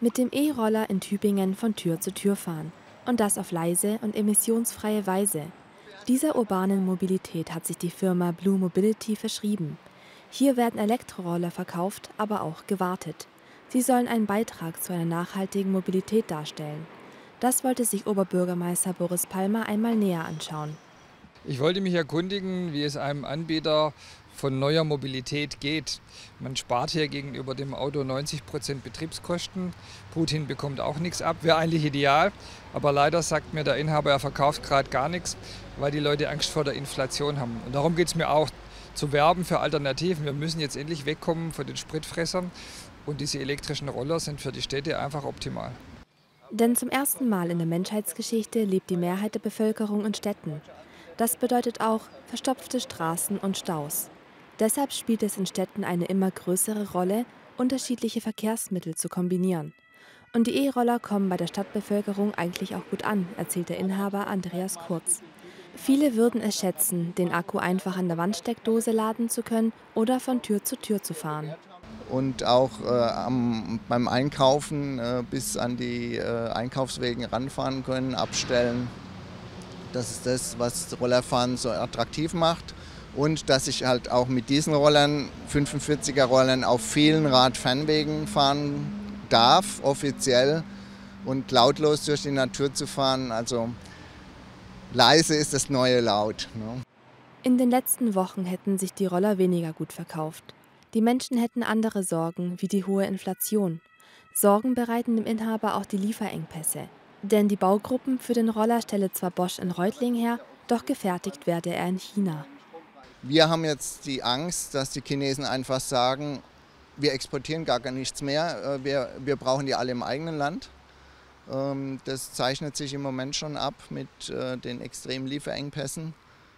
Mit dem E-Roller in Tübingen von Tür zu Tür fahren. Und das auf leise und emissionsfreie Weise. Dieser urbanen Mobilität hat sich die Firma Blue Mobility verschrieben. Hier werden Elektroroller verkauft, aber auch gewartet. Sie sollen einen Beitrag zu einer nachhaltigen Mobilität darstellen. Das wollte sich Oberbürgermeister Boris Palmer einmal näher anschauen. Ich wollte mich erkundigen, wie es einem Anbieter von neuer Mobilität geht. Man spart hier gegenüber dem Auto 90 Prozent Betriebskosten. Putin bekommt auch nichts ab. Wäre eigentlich ideal. Aber leider sagt mir der Inhaber, er verkauft gerade gar nichts, weil die Leute Angst vor der Inflation haben. Und darum geht es mir auch, zu werben für Alternativen. Wir müssen jetzt endlich wegkommen von den Spritfressern. Und diese elektrischen Roller sind für die Städte einfach optimal. Denn zum ersten Mal in der Menschheitsgeschichte lebt die Mehrheit der Bevölkerung in Städten. Das bedeutet auch verstopfte Straßen und Staus. Deshalb spielt es in Städten eine immer größere Rolle, unterschiedliche Verkehrsmittel zu kombinieren. Und die E-Roller kommen bei der Stadtbevölkerung eigentlich auch gut an, erzählt der Inhaber Andreas Kurz. Viele würden es schätzen, den Akku einfach an der Wandsteckdose laden zu können oder von Tür zu Tür zu fahren. Und auch äh, am, beim Einkaufen äh, bis an die äh, Einkaufswegen ranfahren können, abstellen. Das ist das, was Rollerfahren so attraktiv macht und dass ich halt auch mit diesen Rollern, 45er Rollern, auf vielen Radfernwegen fahren darf, offiziell und lautlos durch die Natur zu fahren. Also leise ist das neue Laut. Ne? In den letzten Wochen hätten sich die Roller weniger gut verkauft. Die Menschen hätten andere Sorgen, wie die hohe Inflation. Sorgen bereiten dem Inhaber auch die Lieferengpässe. Denn die Baugruppen für den Roller stelle zwar Bosch in Reutling her, doch gefertigt werde er in China. Wir haben jetzt die Angst, dass die Chinesen einfach sagen, wir exportieren gar nichts mehr, äh, wir, wir brauchen die alle im eigenen Land. Ähm, das zeichnet sich im Moment schon ab mit äh, den extremen Lieferengpässen,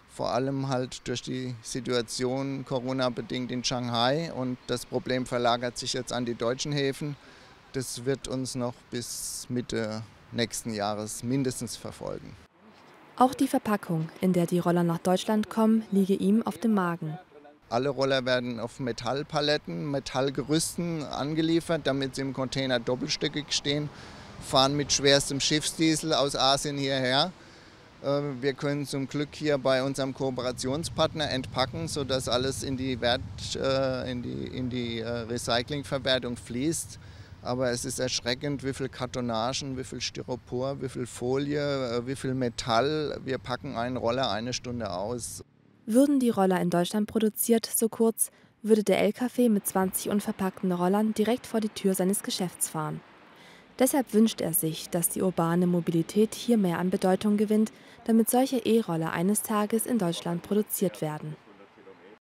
vor allem halt durch die Situation Corona-bedingt in Shanghai und das Problem verlagert sich jetzt an die deutschen Häfen. Das wird uns noch bis Mitte nächsten Jahres mindestens verfolgen. Auch die Verpackung, in der die Roller nach Deutschland kommen, liege ihm auf dem Magen. Alle Roller werden auf Metallpaletten, Metallgerüsten angeliefert, damit sie im Container doppelstöckig stehen, fahren mit schwerstem Schiffsdiesel aus Asien hierher. Äh, wir können zum Glück hier bei unserem Kooperationspartner entpacken, sodass alles in die, Wert, äh, in die, in die äh, Recyclingverwertung fließt. Aber es ist erschreckend, wie viel Kartonagen, wie viel Styropor, wie viel Folie, äh, wie viel Metall. Wir packen einen Roller eine Stunde aus. Würden die Roller in Deutschland produziert, so kurz, würde der LKW mit 20 unverpackten Rollern direkt vor die Tür seines Geschäfts fahren. Deshalb wünscht er sich, dass die urbane Mobilität hier mehr an Bedeutung gewinnt, damit solche E-Roller eines Tages in Deutschland produziert werden.